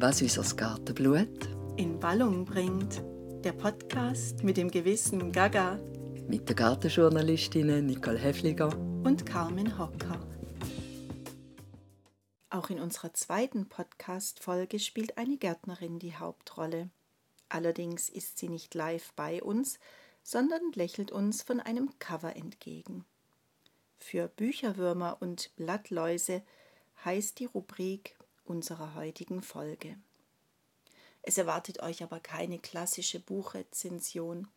was unser Gartenblut in Wallung bringt. Der Podcast mit dem gewissen Gaga mit den Gartenjournalistinnen Nicole Hefliger und Carmen Hocker. Auch in unserer zweiten Podcast-Folge spielt eine Gärtnerin die Hauptrolle. Allerdings ist sie nicht live bei uns, sondern lächelt uns von einem Cover entgegen. Für Bücherwürmer und Blattläuse heißt die Rubrik unserer heutigen Folge. Es erwartet euch aber keine klassische Buchrezension.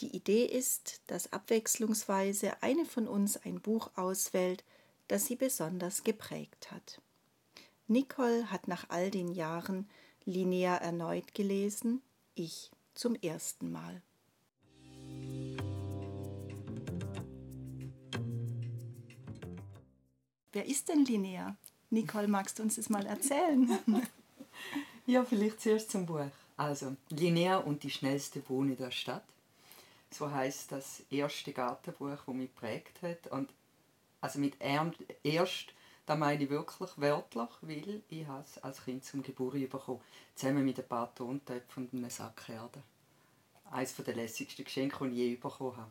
Die Idee ist, dass abwechslungsweise eine von uns ein Buch auswählt, das sie besonders geprägt hat. Nicole hat nach all den Jahren Linnea erneut gelesen, ich zum ersten Mal. Wer ist denn Linnea? Nicole, magst du uns das mal erzählen? ja, vielleicht zuerst zum Buch. Also, Linnea und die schnellste Wohne der Stadt. So heißt das erste Gartenbuch, das mich prägt hat. Und also mit erst, da meine ich wirklich wörtlich, weil ich es als Kind zum Geburt bekommen zusammen mit ein paar Tontöpfen und einem Sack Erde. Eines der lässigsten Geschenke, die ich je bekommen habe.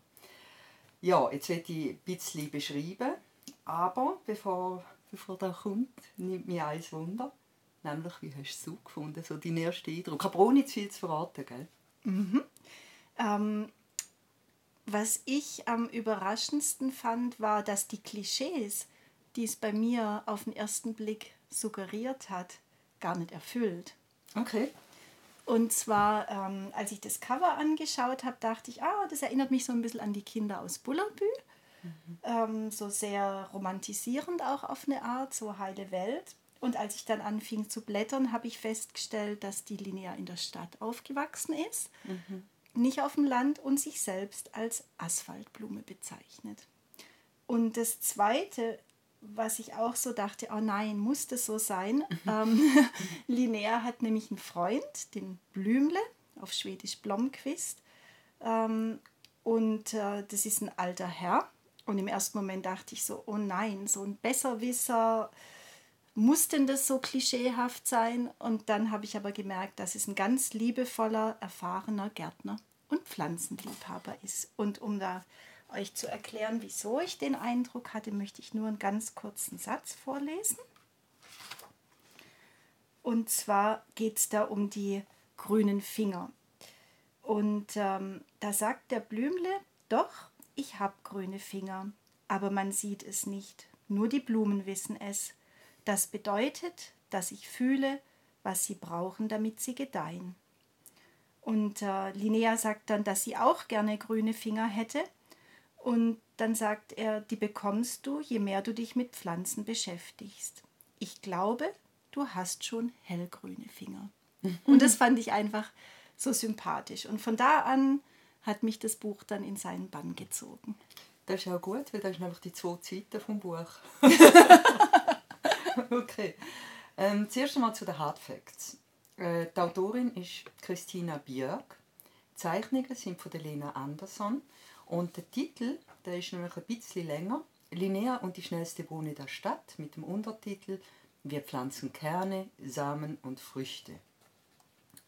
Ja, jetzt werde ich ein bisschen beschreiben, aber bevor bevor der kommt, nimmt mich eins Wunder. Nämlich, wie hast du es gefunden, so dein erster Eindruck? Aber ohne zu viel zu verraten, gell? Mhm. Ähm, was ich am überraschendsten fand, war, dass die Klischees, die es bei mir auf den ersten Blick suggeriert hat, gar nicht erfüllt. Okay. Und zwar, ähm, als ich das Cover angeschaut habe, dachte ich, ah, das erinnert mich so ein bisschen an die Kinder aus Bullerbü. Mhm. Ähm, so sehr romantisierend auch auf eine Art, so heile Welt. Und als ich dann anfing zu blättern, habe ich festgestellt, dass die Linnea in der Stadt aufgewachsen ist, mhm. nicht auf dem Land und sich selbst als Asphaltblume bezeichnet. Und das Zweite, was ich auch so dachte, oh nein, muss das so sein? Ähm, Linnea hat nämlich einen Freund, den Blümle, auf Schwedisch Blomqvist. Ähm, und äh, das ist ein alter Herr, und im ersten Moment dachte ich so, oh nein, so ein Besserwisser, muss denn das so klischeehaft sein? Und dann habe ich aber gemerkt, dass es ein ganz liebevoller, erfahrener Gärtner und Pflanzenliebhaber ist. Und um da euch zu erklären, wieso ich den Eindruck hatte, möchte ich nur einen ganz kurzen Satz vorlesen. Und zwar geht es da um die grünen Finger. Und ähm, da sagt der Blümle, doch, ich habe grüne Finger, aber man sieht es nicht, nur die Blumen wissen es. Das bedeutet, dass ich fühle, was sie brauchen, damit sie gedeihen. Und äh, Linnea sagt dann, dass sie auch gerne grüne Finger hätte. Und dann sagt er, die bekommst du, je mehr du dich mit Pflanzen beschäftigst. Ich glaube, du hast schon hellgrüne Finger. Und das fand ich einfach so sympathisch. Und von da an hat mich das Buch dann in seinen Bann gezogen. Das ist auch gut, weil das sind nämlich die zwei Seiten vom Buch. okay. Ähm, zuerst einmal zu den Hard Facts. Äh, die Autorin ist Christina Björk. Die Zeichnungen sind von Lena Andersson. Und der Titel der ist nämlich ein bisschen länger. Linnea und die schnellste Bohne der Stadt mit dem Untertitel Wir pflanzen Kerne, Samen und Früchte.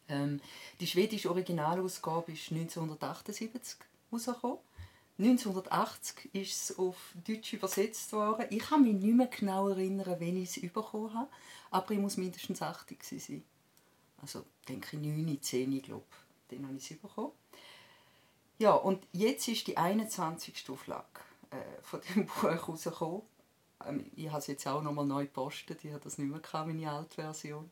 Ähm, die schwedische Originalausgabe ist 1978 rausgekommen. 1980 ist es auf Deutsch übersetzt worden. Ich kann mich nicht mehr genau erinnern, wenn ich es bekommen habe, aber ich muss mindestens 80 sein. Also denke ich 9, 10, glaube Dann habe ich es bekommen. Ja, und jetzt ist die 21. Auflage äh, von dem Buch rausgekommen. Ähm, ich habe es jetzt auch nochmal neu gepostet. Ich habe das nicht mehr gehabt, meine alte Version.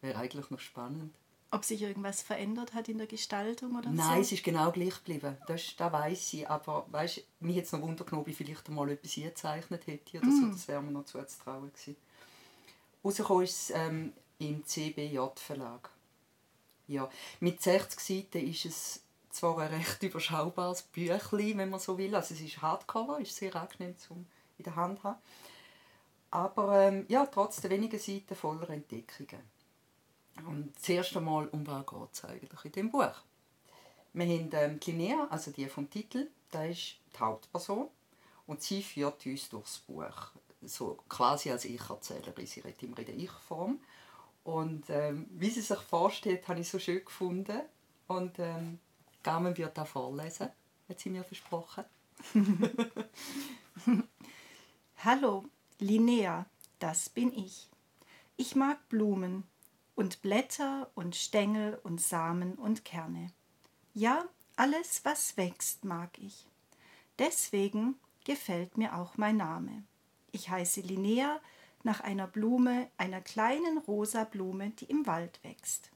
Wäre eigentlich noch spannend. Ob sich irgendwas verändert hat in der Gestaltung oder Nein, so? es ist genau gleich geblieben. Das, das weiß ich. Aber weißt, mich hätte es noch Wunder genommen, ob ich vielleicht einmal etwas gezeichnet hätte oder mm. so. Das wäre mir noch zuzutrauen gewesen. Rausgekommen ist es ähm, im CBJ-Verlag. Ja, mit 60 Seiten ist es zwar ein recht überschaubares Büchlein, wenn man so will. Also es ist Hardcover, ist sehr angenehm zum in der Hand haben. Aber ähm, ja, trotz der wenigen Seiten voller Entdeckungen. Und das erste Mal, um was geht es eigentlich in diesem Buch? Wir haben ähm, die Linnea, also die vom Titel, da ist die Hauptperson und sie führt uns durchs Buch. So quasi als Ich-Erzählerin, sie redet immer in der Ich-Form. Und ähm, wie sie sich vorstellt, habe ich so schön gefunden. Und ähm, Carmen wird da vorlesen, hat sie mir versprochen. Hallo, Linnea, das bin ich. Ich mag Blumen und Blätter und Stängel und Samen und Kerne. Ja, alles, was wächst, mag ich. Deswegen gefällt mir auch mein Name. Ich heiße Linnea nach einer Blume, einer kleinen rosa Blume, die im Wald wächst.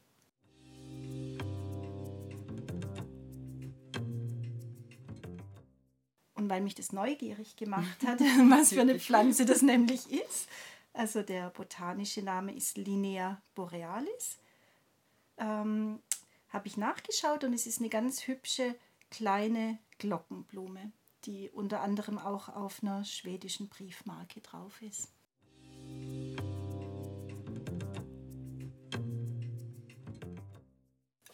Und weil mich das neugierig gemacht hat, was für eine Pflanze das nämlich ist, also der botanische Name ist Linnea borealis, ähm, habe ich nachgeschaut und es ist eine ganz hübsche kleine Glockenblume, die unter anderem auch auf einer schwedischen Briefmarke drauf ist.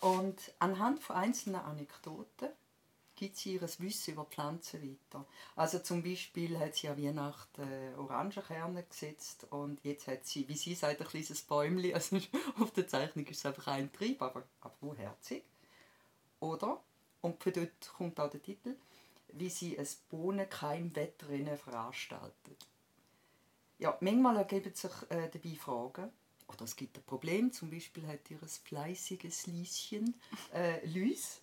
Und anhand von einzelnen Anekdoten gibt sie ihr Wissen über Pflanzen weiter. Also zum Beispiel hat sie ja Weihnachten äh, Orangenkerne gesetzt und jetzt hat sie, wie sie sagt, ein kleines Bäumchen. Also auf der Zeichnung ist es einfach ein Trieb, aber, aber wo herzig. Oder, und von dort kommt auch der Titel, wie sie ein Bohnenkeimwettrennen veranstaltet. Ja, manchmal ergeben sich äh, dabei Fragen. Oder es gibt ein Problem, zum Beispiel hat ihr ein fleißiges Lieschen äh, Luis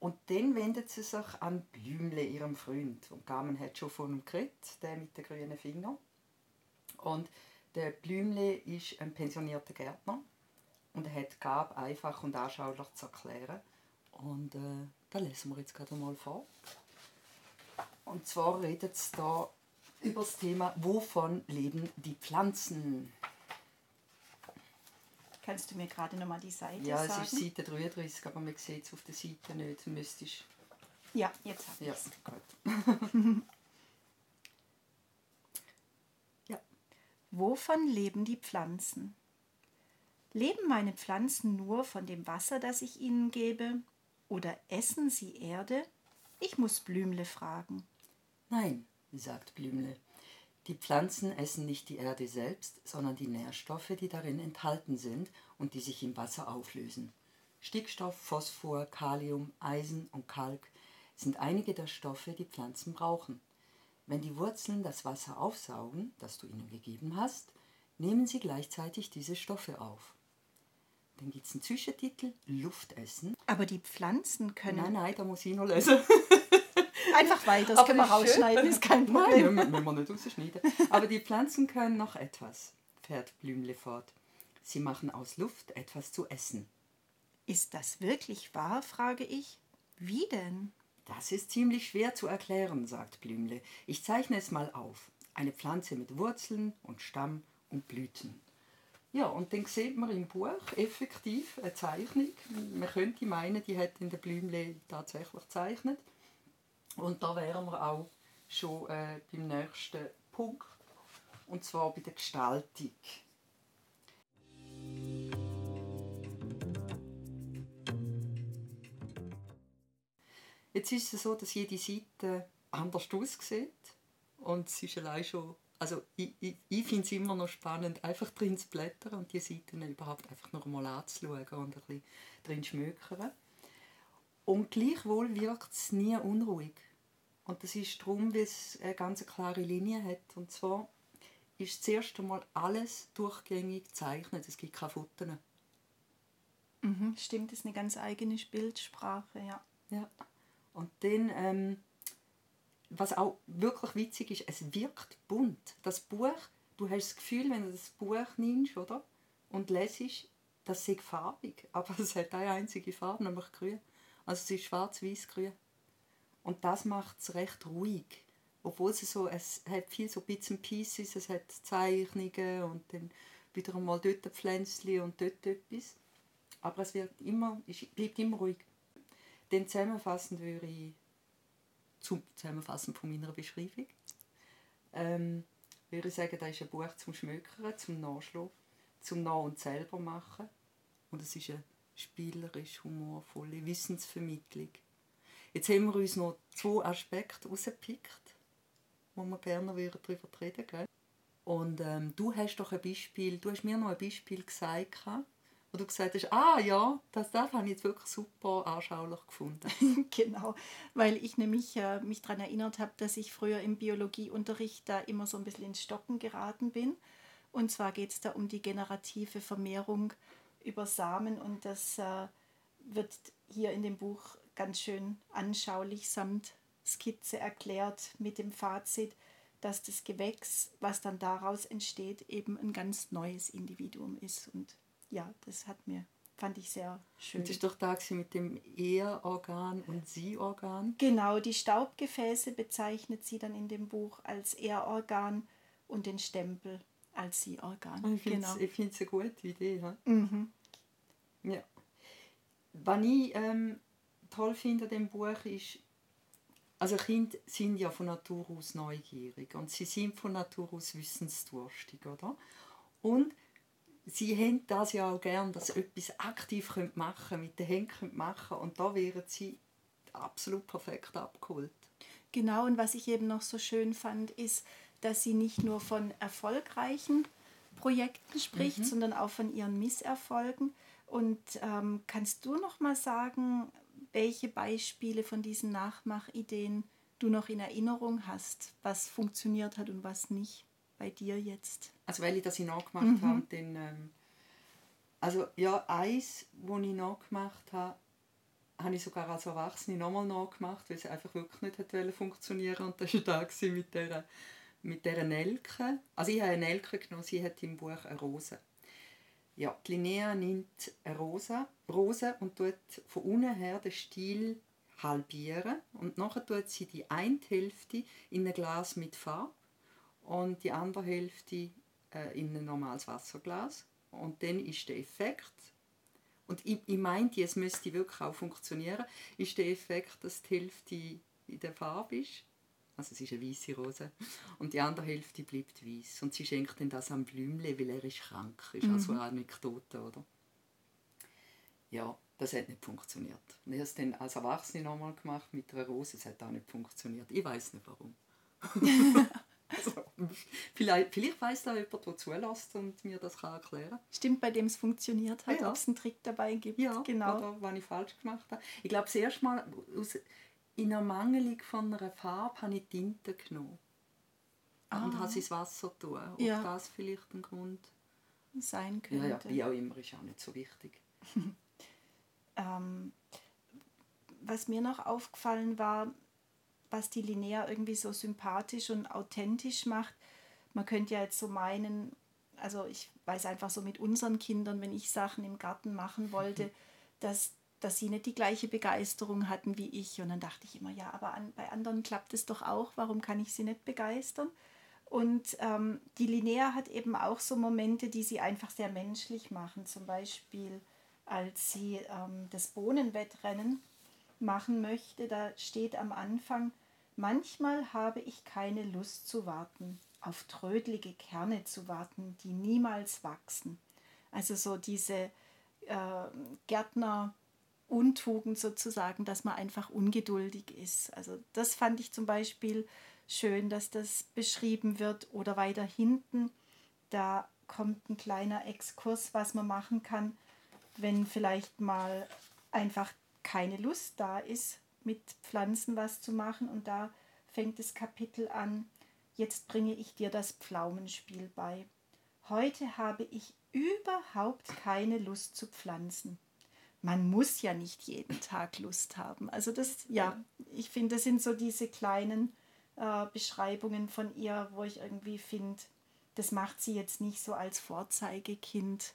und dann wendet sie sich an Blümle, ihrem Freund. Und Carmen hat schon von ihm geredet, der mit den grünen Fingern. Und der Blümle ist ein pensionierter Gärtner und er hat Gab einfach und anschaulich zu erklären. Und äh, da lesen wir jetzt gerade mal vor. Und zwar redet es da über das Thema, wovon leben die Pflanzen? Kannst du mir gerade noch mal die Seite ja, sagen? Ja, es ist Seite 33, aber man sieht es auf der Seite nicht. Müsstest... Ja, jetzt habe ich ja, es. Gut. ja. Wovon leben die Pflanzen? Leben meine Pflanzen nur von dem Wasser, das ich ihnen gebe? Oder essen sie Erde? Ich muss Blümle fragen. Nein, sagt Blümle. Die Pflanzen essen nicht die Erde selbst, sondern die Nährstoffe, die darin enthalten sind und die sich im Wasser auflösen. Stickstoff, Phosphor, Kalium, Eisen und Kalk sind einige der Stoffe, die Pflanzen brauchen. Wenn die Wurzeln das Wasser aufsaugen, das du ihnen gegeben hast, nehmen sie gleichzeitig diese Stoffe auf. Dann gibt es einen Zwischentitel, Luftessen. Aber die Pflanzen können... Nein, nein, da muss ich noch lesen. Einfach weiter, das können wir rausschneiden, ist kein Problem. Nein, müssen wir nicht rausschneiden. Aber die Pflanzen können noch etwas, fährt Blümle fort. Sie machen aus Luft etwas zu essen. Ist das wirklich wahr, frage ich. Wie denn? Das ist ziemlich schwer zu erklären, sagt Blümle. Ich zeichne es mal auf. Eine Pflanze mit Wurzeln und Stamm und Blüten. Ja, und dann sieht man im Buch effektiv eine Zeichnung. Man könnte meinen, die hat in der Blümle tatsächlich gezeichnet. Und da wären wir auch schon äh, beim nächsten Punkt, und zwar bei der Gestaltung. Jetzt ist es so, dass jede Seite anders aussieht und es ist allein schon, also ich, ich, ich finde es immer noch spannend, einfach drin zu blättern und die Seiten überhaupt einfach noch mal anzuschauen und ein bisschen drin zu schmökern. Und gleichwohl wirkt es nie unruhig. Und das ist darum, weil es eine ganz klare Linie hat. Und zwar ist das erste Mal alles durchgängig gezeichnet. Es gibt keine Fotos. Mhm, stimmt, das ist eine ganz eigene Bildsprache, ja. ja. Und dann, ähm, was auch wirklich witzig ist, es wirkt bunt. Das Buch, du hast das Gefühl, wenn du das Buch nimmst, oder? Und lesest, das ist farbig. Aber es hat eine einzige Farbe, nämlich grün. Also es ist schwarz-weiß-grün. Und das macht es recht ruhig. Obwohl es so, es hat viel so Bits and Pieces, es hat Zeichnungen und dann wieder einmal dort ein Pflänzchen und dort etwas. Aber es wird immer, es bleibt immer ruhig. Dann zusammenfassend würde ich, zum Zusammenfassen von meiner Beschreibung, ähm, würde ich sagen, das ist ein Buch zum Schmökern, zum Nachschlafen, zum Nach- und selber machen. Und es ist eine spielerisch humorvolle Wissensvermittlung. Jetzt haben wir uns noch zwei Aspekte rausgepickt, wo wir gerne darüber reden würden. Und ähm, du hast doch ein Beispiel, du hast mir noch ein Beispiel gesagt, wo du gesagt hast, ah ja, das, das habe ich jetzt wirklich super anschaulich gefunden. genau, weil ich nämlich äh, mich daran erinnert habe, dass ich früher im Biologieunterricht da immer so ein bisschen ins Stocken geraten bin. Und zwar geht es da um die generative Vermehrung über Samen und das äh, wird hier in dem Buch ganz schön anschaulich samt Skizze erklärt mit dem Fazit, dass das Gewächs, was dann daraus entsteht, eben ein ganz neues Individuum ist. Und ja, das hat mir, fand ich sehr schön. Das ist doch da mit dem Er-Organ und Sie-Organ. Genau, die Staubgefäße bezeichnet sie dann in dem Buch als Er-Organ und den Stempel als Sie-Organ. Ich finde es genau. eine gute Idee. Ja. Mhm. ja. Was ich ähm, toll finde an dem Buch ist, also Kinder sind ja von Natur aus neugierig und sie sind von Natur aus wissensdurstig, oder? Und sie haben das ja auch gern, dass sie etwas aktiv machen können, mit den Händen machen und da wären sie absolut perfekt abgeholt. Genau, und was ich eben noch so schön fand, ist, dass sie nicht nur von erfolgreichen Projekten spricht, mhm. sondern auch von ihren Misserfolgen. Und ähm, kannst du noch mal sagen, welche Beispiele von diesen Nachmachideen du noch in Erinnerung hast, was funktioniert hat und was nicht bei dir jetzt. Also weil ich das nachgemacht mhm. habe, dann, ähm, also ja, eins, was ich nachgemacht habe, habe ich sogar als Erwachsene nochmal nachgemacht, weil es einfach wirklich nicht hat funktionieren und das war da mit dieser, mit dieser Nelke. Also ich habe eine Nelke genommen, sie hat im Buch eine Rose. Ja, die Linnea nimmt eine Rose, Rose und tut von unten her den Stiel halbieren und nachher tut sie die eine Hälfte in ein Glas mit Farbe und die andere Hälfte äh, in ein normales Wasserglas und dann ist der Effekt und ich, ich meinte, es müsste wirklich auch funktionieren, ist der Effekt, dass die Hälfte in der Farbe ist also es ist eine weiße Rose. Und die andere Hälfte bleibt weiß. Und sie schenkt dann das am Blümle, weil er ist krank. Ist mhm. also eine Anekdote, oder? Ja, das hat nicht funktioniert. Und ich habe es dann als Erwachsene nochmal gemacht mit einer Rose. Es hat auch nicht funktioniert. Ich weiß nicht warum. also, vielleicht vielleicht weiß da jemand, der zulässt und mir das kann erklären kann. Stimmt, bei dem es funktioniert hat, ja. ob es einen Trick dabei gibt. Ja, genau. oder was ich falsch gemacht habe. Ich glaube, das erste Mal, in Ermangelung von einer Farbe habe ich Tinte genommen. Ah. Und habe sie ins Wasser tun. Ob ja. das vielleicht ein Grund sein könnte. Ja, ja, wie auch immer, ist auch nicht so wichtig. ähm, was mir noch aufgefallen war, was die Linnea irgendwie so sympathisch und authentisch macht. Man könnte ja jetzt so meinen, also ich weiß einfach so mit unseren Kindern, wenn ich Sachen im Garten machen wollte, dass dass sie nicht die gleiche Begeisterung hatten wie ich. Und dann dachte ich immer, ja, aber an, bei anderen klappt es doch auch, warum kann ich sie nicht begeistern? Und ähm, die Linnea hat eben auch so Momente, die sie einfach sehr menschlich machen. Zum Beispiel, als sie ähm, das Bohnenwettrennen machen möchte, da steht am Anfang, manchmal habe ich keine Lust zu warten, auf trödlige Kerne zu warten, die niemals wachsen. Also so diese äh, Gärtner Untugend sozusagen, dass man einfach ungeduldig ist. Also das fand ich zum Beispiel schön, dass das beschrieben wird. Oder weiter hinten, da kommt ein kleiner Exkurs, was man machen kann, wenn vielleicht mal einfach keine Lust da ist, mit Pflanzen was zu machen. Und da fängt das Kapitel an, jetzt bringe ich dir das Pflaumenspiel bei. Heute habe ich überhaupt keine Lust zu pflanzen man muss ja nicht jeden Tag Lust haben. Also das, ja, ich finde, das sind so diese kleinen äh, Beschreibungen von ihr, wo ich irgendwie finde, das macht sie jetzt nicht so als Vorzeigekind.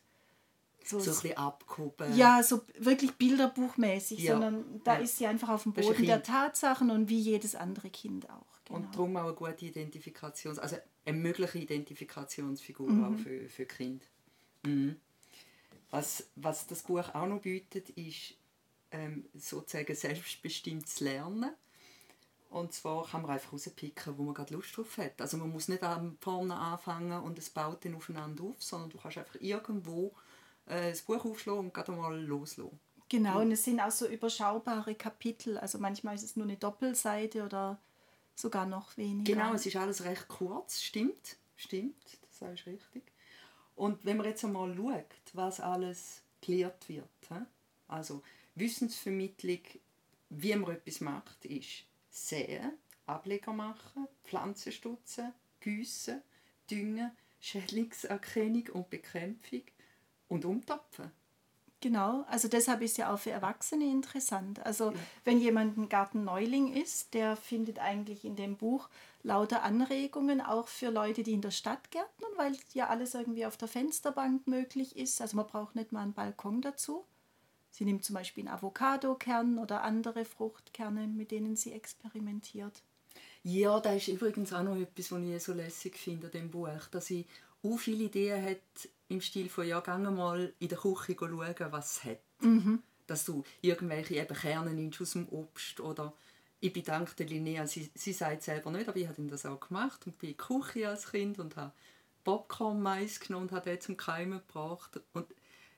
So, so ein bisschen abgehoben. Ja, so wirklich bilderbuchmäßig, ja. sondern da ja. ist sie einfach auf dem Boden der Tatsachen und wie jedes andere Kind auch. Genau. Und darum auch eine gute Identifikation, also eine mögliche Identifikationsfigur mhm. auch für, für Kind. Mhm. Was, was das Buch auch noch bietet, ist ähm, sozusagen selbstbestimmtes Lernen. Und zwar kann man einfach rauspicken, wo man gerade Lust drauf hat. Also man muss nicht vorne anfangen und es baut dann aufeinander auf, sondern du kannst einfach irgendwo äh, das Buch aufschlagen und gerade mal loslassen. Genau, und es sind auch so überschaubare Kapitel. Also manchmal ist es nur eine Doppelseite oder sogar noch weniger. Genau, es ist alles recht kurz, stimmt. Stimmt. das ist richtig. Und wenn man jetzt einmal schaut, was alles gelehrt wird, also Wissensvermittlung, wie man etwas macht, ist säen, Ableger machen, Pflanzen stutzen, gießen, düngen, Schädlingserkennung und Bekämpfung und umtopfen. Genau, also deshalb ist ja auch für Erwachsene interessant. Also ja. wenn jemand ein Gartenneuling ist, der findet eigentlich in dem Buch lauter Anregungen, auch für Leute, die in der Stadt gärtnern, weil ja alles irgendwie auf der Fensterbank möglich ist. Also man braucht nicht mal einen Balkon dazu. Sie nimmt zum Beispiel einen Avocadokern oder andere Fruchtkerne, mit denen sie experimentiert. Ja, da ist übrigens auch noch etwas, was ich so lässig finde an dem Buch, dass sie auch viele Ideen hat im Stil von «Ja, geh mal in der Küche schauen, was es hat». Mhm. Dass du irgendwelche eben Kerne nimmst aus dem Obst oder ich bedanke der Linnea, sie, sie sagt selber nicht, aber ich habe das auch gemacht und bin in die Küche als Kind und habe Popcorn-Mais genommen und habe den zum Keimen gebracht. Und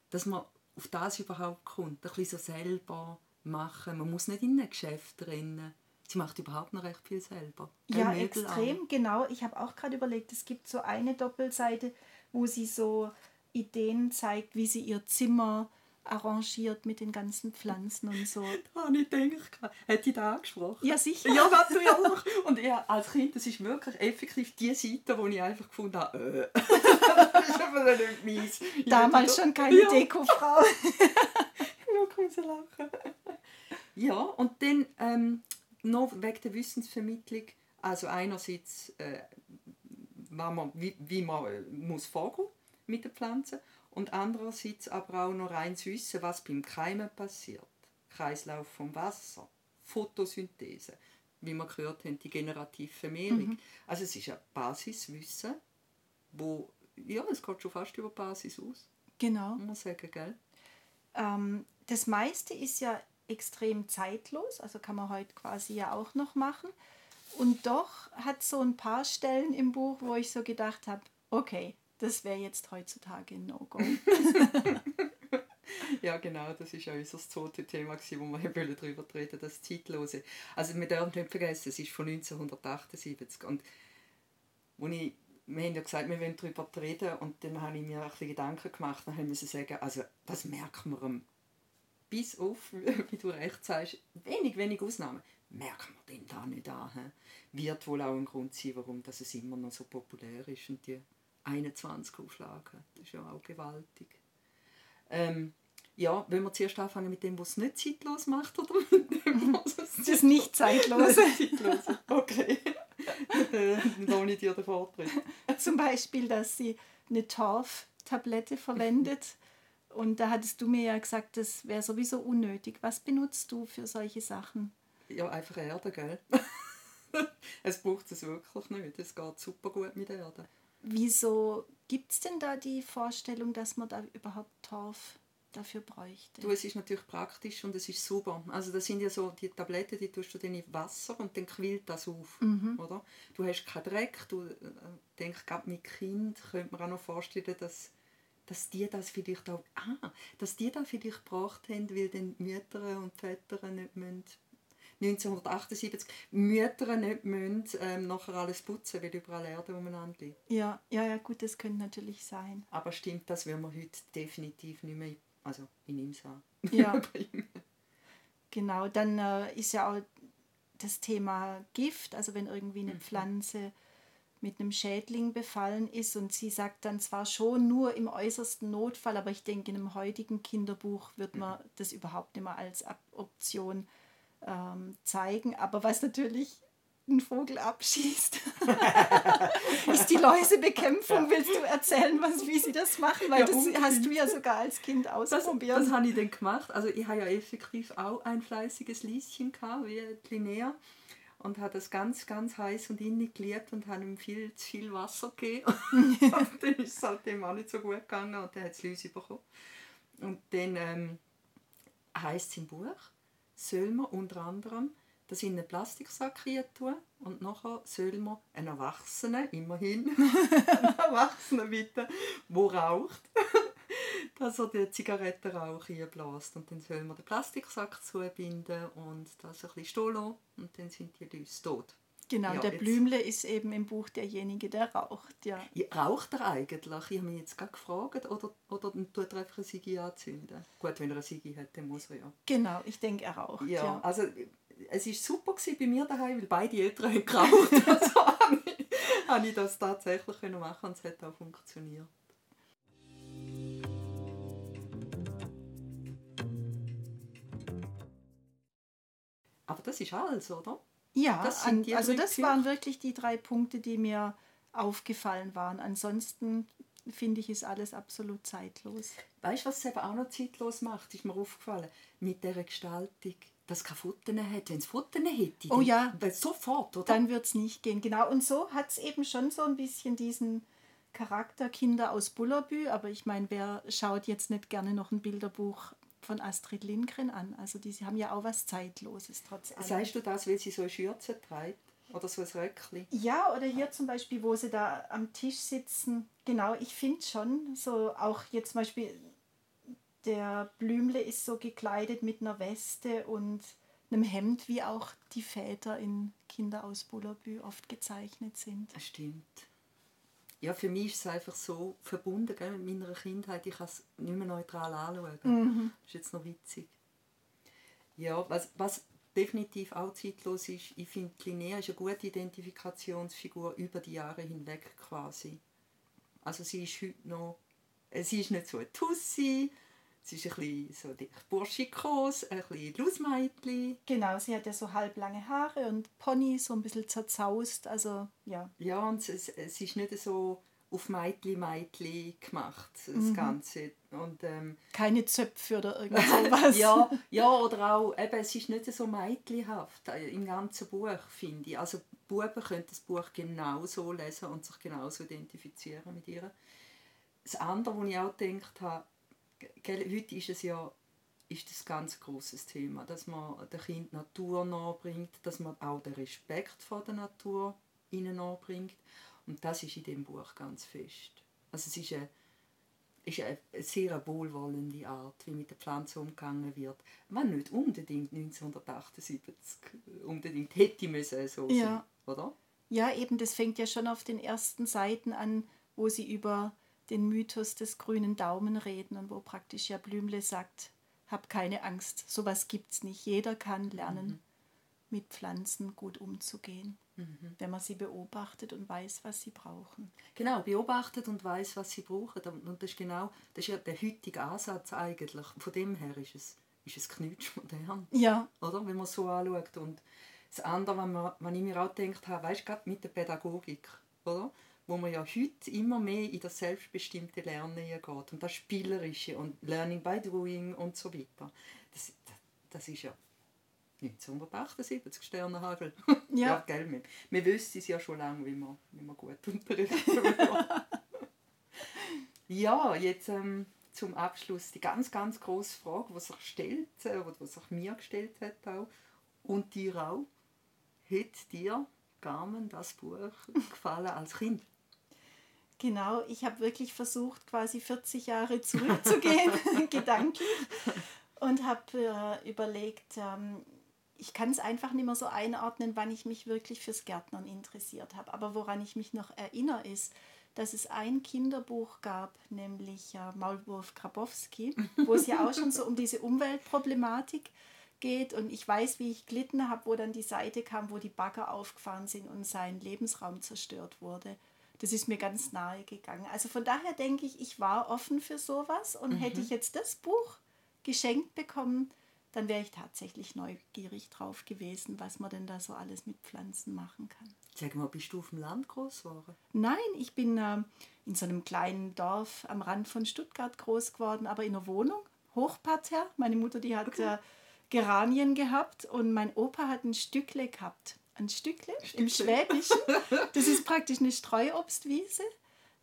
dass man auf das überhaupt kommt, ein bisschen so selber machen. Man muss nicht in ein Geschäft rennen. Sie macht überhaupt noch recht viel selber. Ja, extrem, an. genau. Ich habe auch gerade überlegt, es gibt so eine Doppelseite, wo sie so Ideen zeigt, wie sie ihr Zimmer arrangiert mit den ganzen Pflanzen und so. Da habe ich gedacht, hätte ich da angesprochen? Ja, sicher. Ja, ja auch. Und ich, als Kind, das ist wirklich effektiv die Seite, wo ich einfach gefunden habe, äh. das ist aber nicht meins. Damals schon keine ja. Dekofrau. ich muss lachen. Ja, und dann ähm, noch wegen der Wissensvermittlung, also einerseits, äh, man, wie, wie man äh, muss vorgehen mit den Pflanzen und andererseits aber auch noch rein wissen, was beim Keimen passiert. Kreislauf vom Wasser, Photosynthese, wie wir gehört haben, die generative Vermehrung. Mhm. Also es ist ein Basiswissen, wo, ja, es geht schon fast über Basis aus. Genau. Muss man sagen, gell? Ähm, das meiste ist ja extrem zeitlos, also kann man heute quasi ja auch noch machen. Und doch hat so ein paar Stellen im Buch, wo ich so gedacht habe, okay, das wäre jetzt heutzutage ein No-Go. ja, genau, das ist ja unser zweites Thema, wo wir darüber reden das Zeitlose. Also wir dürfen nicht vergessen, es ist von 1978 und wo ich, wir haben ja gesagt, wir wollen darüber reden und dann habe ich mir ein Gedanken gemacht und habe sagen, also das merken wir bis auf, wie du recht sagst, wenig, wenig Ausnahmen, merken wir den da nicht an. Wird wohl auch ein Grund sein, warum das es immer noch so populär ist und die 21 Auflagen, das ist ja auch gewaltig. Ähm, ja, wenn wir zuerst anfangen mit dem, was es nicht zeitlos macht, oder mit dem, was es Das ist nicht zeitlos. zeitlos. Okay. Dann lohne ich dir den Vortritt. Zum Beispiel, dass sie eine Torf-Tablette verwendet und da hattest du mir ja gesagt, das wäre sowieso unnötig. Was benutzt du für solche Sachen? Ja, einfach Erde, gell? es braucht es wirklich nicht. Es geht super gut mit Erde. Wieso gibt es denn da die Vorstellung, dass man da überhaupt Torf dafür bräuchte? Du, es ist natürlich praktisch und es ist super. Also das sind ja so die Tabletten, die tust du dann in Wasser und dann quillt das auf, mhm. oder? Du hast keinen Dreck, du äh, denkst gerade mit Kind könnte man auch noch vorstellen, dass dass die das vielleicht auch, ah, dass die das vielleicht gebracht haben, weil dann Mütter und Väter nicht müssen, 1978 Mütter nicht müssen, ähm, nachher alles putzen, weil überall Erde umeinander liegt. Ja, ja, ja, gut, das könnte natürlich sein. Aber stimmt, das will man heute definitiv nicht mehr, also in ihm sagen. Ja, genau, dann äh, ist ja auch das Thema Gift, also wenn irgendwie eine mhm. Pflanze mit einem Schädling befallen ist und sie sagt dann zwar schon nur im äußersten Notfall, aber ich denke, in einem heutigen Kinderbuch wird man das überhaupt nicht mehr als Option ähm, zeigen. Aber was natürlich einen Vogel abschießt, ist die Läusebekämpfung. Willst du erzählen, was, wie sie das machen? Weil ja, das unbedingt. hast du ja sogar als Kind ausprobiert. Das, das habe ich dann gemacht. Also ich habe ja effektiv auch ein fleißiges Lieschen gehabt, wie Linnea und hat das ganz, ganz heiß und innig geliebt und hat ihm viel zu viel Wasser gegeben. und dann ist es halt dem auch nicht so gut gegangen und dann hat es Läuse bekommen. Und dann ähm, heisst es im Buch, soll man unter anderem das in einen Plastiksack tun und nachher soll man einen Erwachsenen, immerhin, einen Erwachsenen bitte, der raucht, dass er den Zigarettenrauch einbläst. Und dann soll man den Plastiksack zubinden und das ein bisschen stehen lassen. Und dann sind die Läuse tot. Genau, Ja, der jetzt- Blümle ist eben im Buch derjenige, der raucht, ja. Raucht er eigentlich? Ich habe mich jetzt gerade gefragt. Oder, oder tut er einfach eine Sigi anzünden? Gut, wenn er eine Sigi hat, dann muss er ja. Genau, ich denke, er raucht, Ja, ja. also es war super bei mir daheim, weil beide Eltern haben geraucht. also habe ich, das tatsächlich machen und es hat auch funktioniert. Aber das ist alles, oder? Ja, Das an, also das waren wirklich die drei Punkte, die mir aufgefallen waren. Ansonsten finde ich, ist alles absolut zeitlos. Weißt du, was es eben auch noch zeitlos macht, ist mir aufgefallen, mit dieser Gestaltung, dass es keine Futten hat. Wenn es Futten hätte, Oh ja. weil sofort, oder? Dann wird es nicht gehen. Genau, und so hat es eben schon so ein bisschen diesen Charakter Kinder aus Bullerbü. Aber ich meine, wer schaut jetzt nicht gerne noch ein Bilderbuch von Astrid Lindgren an? Also die haben ja auch was Zeitloses trotz allem. Sagst du das, weil sie so eine Schürze trägt? Oder so ein Röckchen? Ja, oder hier zum Beispiel, wo sie da am Tisch sitzen. Genau, ich finde schon, so auch jetzt zum Beispiel, der Blümle ist so gekleidet mit einer Weste und einem Hemd, wie auch die Väter in Kinder aus Bullerbü oft gezeichnet sind. Das stimmt. Ja, für mich ist es einfach so verbunden gell, mit meiner Kindheit. Ich kann es nicht mehr neutral anschauen. Das ist jetzt noch witzig. Ja, was, was definitiv auch zeitlos ist, ich finde, Linnea ist eine gute Identifikationsfigur über die Jahre hinweg quasi. Also sie ist heute noch, äh, sie ist nicht so eine Tussi, sie ist ein bisschen so burschikos, ein bisschen Lausmeitli. Genau, sie hat ja so halblange Haare und Pony, so ein bisschen zerzaust. Also ja, Ja, und es, es ist nicht so auf Meitli, Meitli gemacht, das Ganze. Und, ähm, keine Zöpfe oder irgend sowas. ja, ja, oder auch, eben, es ist nicht so meitlihaft äh, im ganzen Buch, finde ich. Also Buben können das Buch genauso lesen und sich genauso identifizieren mit ihr. Das andere, was ich auch gedacht habe, gell, heute ist es ja ist das ganz großes Thema, dass man den Kind Natur nahebringt, dass man auch den Respekt vor der Natur ihnen nahebringt. Und das ist in dem Buch ganz fest. Also es ist eine, ist eine sehr wohlwollende Art, wie mit der Pflanze umgegangen wird. Man nicht unbedingt 1978 unbedingt hätte müssen so Ja. sein, oder? Ja, eben, das fängt ja schon auf den ersten Seiten an, wo sie über den Mythos des grünen Daumen reden und wo praktisch ja Blümle sagt, hab keine Angst, sowas gibt's nicht. Jeder kann lernen, mit Pflanzen gut umzugehen, wenn man sie beobachtet und weiß, was sie brauchen. Genau, beobachtet und weiß, was sie brauchen. Und das ist genau, das ist ja der heutige Ansatz eigentlich. Von dem her ist es, ist es knutschmodern, Ja, oder? Wenn man es so anschaut. Und das andere, was, man, was ich mir auch gedacht habe, weißt du, gerade mit der Pädagogik, oder? Wo man ja heute immer mehr in das selbstbestimmte Lernen geht. Und das Spielerische und Learning by Doing und so weiter. Das, das, das ist ja 1978 Sternenhagel. Ja. gell, wir, wir wissen es ja schon lange, wie man, wie man gut unterrichten Ja, jetzt ähm, zum Abschluss die ganz, ganz große Frage, die sich stellt, äh, oder die sich mir gestellt hat auch, und dir auch. Hat dir, Carmen, das Buch gefallen als Kind? Genau, ich habe wirklich versucht, quasi 40 Jahre zurückzugehen, gedanklich, und habe äh, überlegt, ähm, ich kann es einfach nicht mehr so einordnen, wann ich mich wirklich fürs Gärtnern interessiert habe. Aber woran ich mich noch erinnere, ist, dass es ein Kinderbuch gab, nämlich äh, Maulwurf Grabowski, wo es ja auch schon so um diese Umweltproblematik geht. Und ich weiß, wie ich glitten habe, wo dann die Seite kam, wo die Bagger aufgefahren sind und sein Lebensraum zerstört wurde. Das ist mir ganz nahe gegangen. Also von daher denke ich, ich war offen für sowas und hätte ich jetzt das Buch geschenkt bekommen, dann wäre ich tatsächlich neugierig drauf gewesen, was man denn da so alles mit Pflanzen machen kann. Sag mal, bist du auf dem Land groß geworden? Nein, ich bin äh, in so einem kleinen Dorf am Rand von Stuttgart groß geworden, aber in einer Wohnung, Hochparterre. Meine Mutter, die hat äh, Geranien gehabt und mein Opa hat ein Stückle gehabt. Ein Stückle, im Schwäbischen. Das ist praktisch eine Streuobstwiese.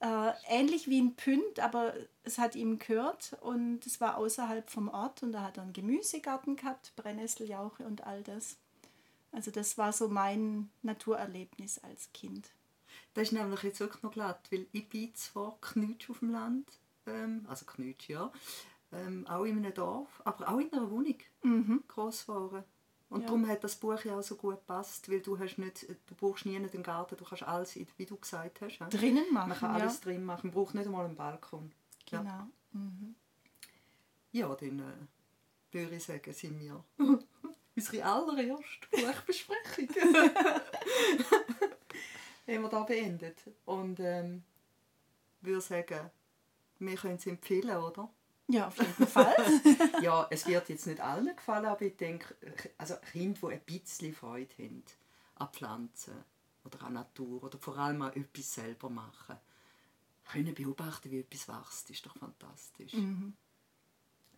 Äh, ähnlich wie ein Pünd, aber es hat ihm gehört und es war außerhalb vom Ort und da hat er einen Gemüsegarten gehabt, Brennnesseljauche und all das. Also das war so mein Naturerlebnis als Kind. Das ist nämlich jetzt wirklich noch glatt, weil ich bin zwar Knutsch auf dem Land, ähm, also Knutsch, ja, ähm, auch in einem Dorf, aber auch in einer Wohnung groß geworden. Und Ja. darum hat das Buch ja auch so gut gepasst, weil du hast nicht, du brauchst nie den Garten, du kannst alles, wie du gesagt hast. ja. Drinnen machen, Man kann ja. alles drin machen, man braucht nicht einmal einen Balkon. Ja. Genau. Mhm. Ja, dann äh, würde ich sagen, sind wir unsere allererste Buchbesprechung. haben wir da beendet. Und ähm, würde sagen, wir können es empfehlen, oder? Ja, auf jeden Fall. Ja, es wird jetzt nicht allen gefallen, aber ich denke, also Kinder, die ein bisschen Freude haben an Pflanzen oder an Natur oder vor allem an etwas selber machen, können beobachten, wie etwas wächst, ist doch fantastisch.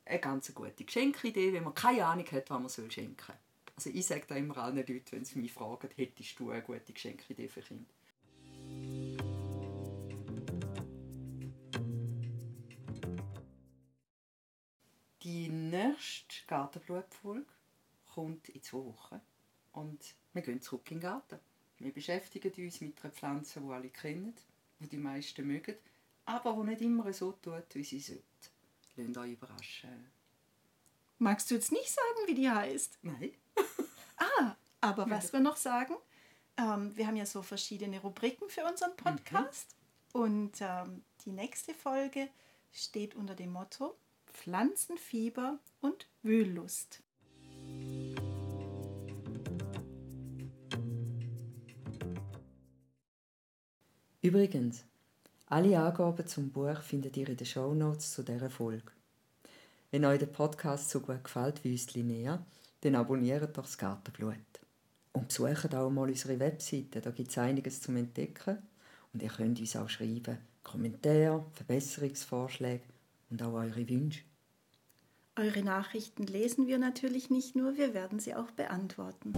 Eine ganz gute Geschenkidee, wenn man keine Ahnung hat, was man soll schenken soll. Also ich sage da immer allen Leuten, wenn sie mich fragen, hättest du eine gute Geschenkidee für Kinder? Die nächste Gartenblutfolge kommt in zwei Wochen. Und wir gehen zurück in den Garten. Wir beschäftigen uns mit einer Pflanze, die alle kennen, die die meisten mögen, aber die nicht immer so tut, wie sie sollte. Lasst euch überraschen. Magst du jetzt nicht sagen, wie die heißt? Nein? Aber was wir noch sagen, ähm, wir haben ja so verschiedene Rubriken für unseren Podcast. Und ähm, die nächste Folge steht unter dem Motto Pflanzenfieber und Wühllust. Übrigens, alle Angaben zum Buch findet ihr in den Shownotes zu dieser Folge. Wenn euch der Podcast so gut gefällt wie uns Linnea, dann abonniert doch das Gartenblut. Und besucht auch mal unsere Webseite, da gibt es einiges zum Entdecken. Und ihr könnt uns auch schreiben, Kommentare, Verbesserungsvorschläge und auch eure Wünsche. Eure Nachrichten lesen wir natürlich nicht nur, wir werden sie auch beantworten.